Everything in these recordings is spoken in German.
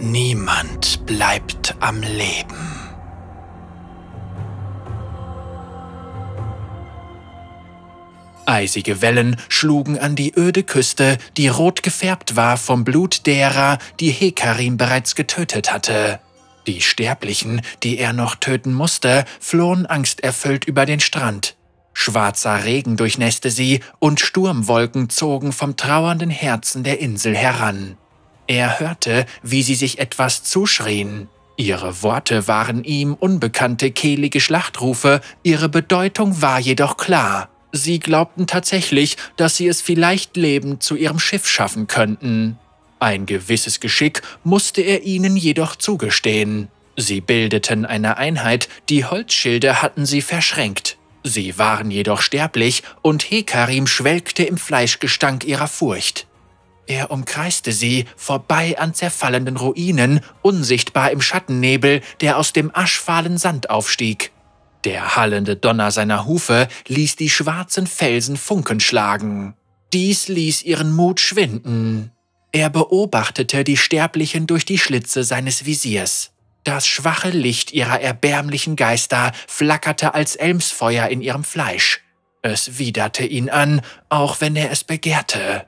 Niemand bleibt am Leben. Eisige Wellen schlugen an die öde Küste, die rot gefärbt war vom Blut derer, die Hekarim bereits getötet hatte. Die Sterblichen, die er noch töten musste, flohen angsterfüllt über den Strand. Schwarzer Regen durchnässte sie und Sturmwolken zogen vom trauernden Herzen der Insel heran. Er hörte, wie sie sich etwas zuschrien. Ihre Worte waren ihm unbekannte kehlige Schlachtrufe, ihre Bedeutung war jedoch klar. Sie glaubten tatsächlich, dass sie es vielleicht lebend zu ihrem Schiff schaffen könnten. Ein gewisses Geschick musste er ihnen jedoch zugestehen. Sie bildeten eine Einheit, die Holzschilde hatten sie verschränkt. Sie waren jedoch sterblich und Hekarim schwelgte im Fleischgestank ihrer Furcht. Er umkreiste sie, vorbei an zerfallenden Ruinen, unsichtbar im Schattennebel, der aus dem aschfahlen Sand aufstieg. Der hallende Donner seiner Hufe ließ die schwarzen Felsen Funken schlagen. Dies ließ ihren Mut schwinden. Er beobachtete die Sterblichen durch die Schlitze seines Visiers. Das schwache Licht ihrer erbärmlichen Geister flackerte als Elmsfeuer in ihrem Fleisch. Es widerte ihn an, auch wenn er es begehrte.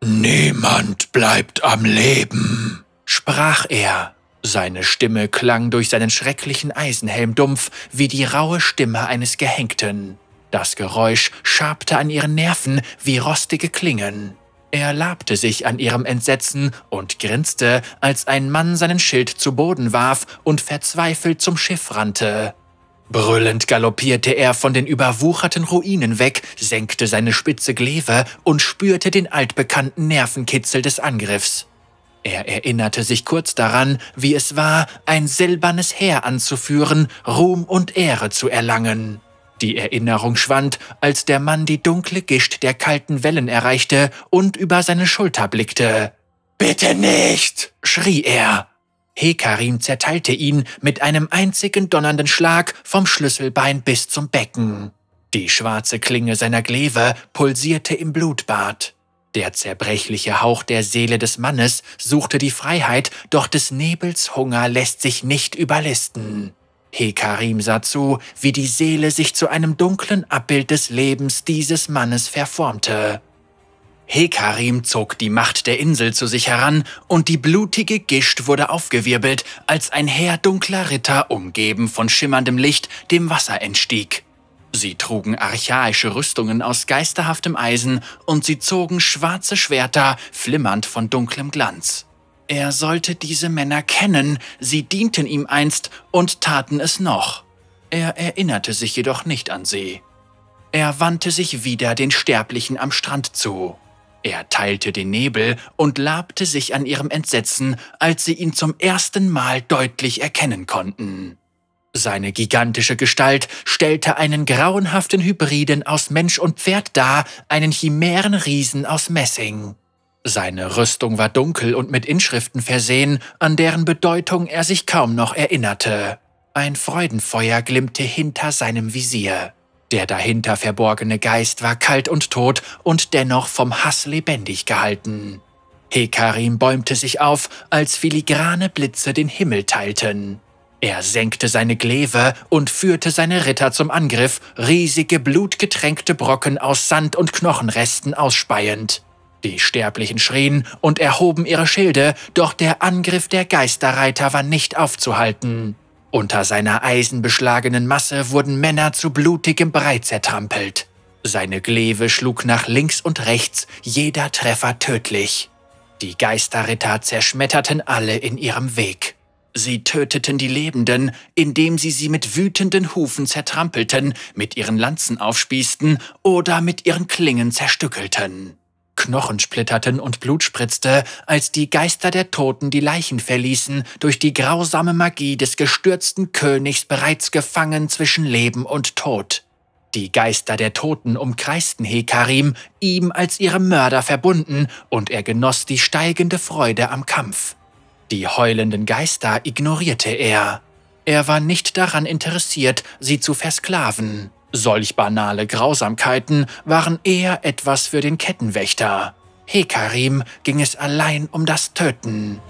Niemand bleibt am Leben, sprach er. Seine Stimme klang durch seinen schrecklichen Eisenhelm dumpf wie die raue Stimme eines Gehängten. Das Geräusch schabte an ihren Nerven wie rostige Klingen. Er labte sich an ihrem Entsetzen und grinste, als ein Mann seinen Schild zu Boden warf und verzweifelt zum Schiff rannte. Brüllend galoppierte er von den überwucherten Ruinen weg, senkte seine spitze Gleve und spürte den altbekannten Nervenkitzel des Angriffs. Er erinnerte sich kurz daran, wie es war, ein silbernes Heer anzuführen, Ruhm und Ehre zu erlangen. Die Erinnerung schwand, als der Mann die dunkle Gischt der kalten Wellen erreichte und über seine Schulter blickte. Bitte nicht! schrie er. Hekarim zerteilte ihn mit einem einzigen donnernden Schlag vom Schlüsselbein bis zum Becken. Die schwarze Klinge seiner Gleve pulsierte im Blutbad. Der zerbrechliche Hauch der Seele des Mannes suchte die Freiheit, doch des Nebels Hunger lässt sich nicht überlisten. Hekarim sah zu, wie die Seele sich zu einem dunklen Abbild des Lebens dieses Mannes verformte. Hekarim zog die Macht der Insel zu sich heran und die blutige Gischt wurde aufgewirbelt, als ein Heer dunkler Ritter, umgeben von schimmerndem Licht, dem Wasser entstieg. Sie trugen archaische Rüstungen aus geisterhaftem Eisen und sie zogen schwarze Schwerter, flimmernd von dunklem Glanz. Er sollte diese Männer kennen, sie dienten ihm einst und taten es noch. Er erinnerte sich jedoch nicht an sie. Er wandte sich wieder den Sterblichen am Strand zu. Er teilte den Nebel und labte sich an ihrem Entsetzen, als sie ihn zum ersten Mal deutlich erkennen konnten. Seine gigantische Gestalt stellte einen grauenhaften Hybriden aus Mensch und Pferd dar, einen Chimärenriesen aus Messing. Seine Rüstung war dunkel und mit Inschriften versehen, an deren Bedeutung er sich kaum noch erinnerte. Ein Freudenfeuer glimmte hinter seinem Visier. Der dahinter verborgene Geist war kalt und tot und dennoch vom Hass lebendig gehalten. Hekarim bäumte sich auf, als filigrane Blitze den Himmel teilten. Er senkte seine Gleve und führte seine Ritter zum Angriff, riesige blutgetränkte Brocken aus Sand und Knochenresten ausspeiend. Die Sterblichen schrien und erhoben ihre Schilde, doch der Angriff der Geisterreiter war nicht aufzuhalten. Unter seiner eisenbeschlagenen Masse wurden Männer zu blutigem Brei zertrampelt. Seine Gleve schlug nach links und rechts, jeder Treffer tödlich. Die Geisterritter zerschmetterten alle in ihrem Weg. Sie töteten die Lebenden, indem sie sie mit wütenden Hufen zertrampelten, mit ihren Lanzen aufspießten oder mit ihren Klingen zerstückelten. Knochen splitterten und Blut spritzte, als die Geister der Toten die Leichen verließen, durch die grausame Magie des gestürzten Königs bereits gefangen zwischen Leben und Tod. Die Geister der Toten umkreisten Hekarim, ihm als ihrem Mörder verbunden, und er genoss die steigende Freude am Kampf. Die heulenden Geister ignorierte er. Er war nicht daran interessiert, sie zu versklaven. Solch banale Grausamkeiten waren eher etwas für den Kettenwächter. Hekarim ging es allein um das Töten.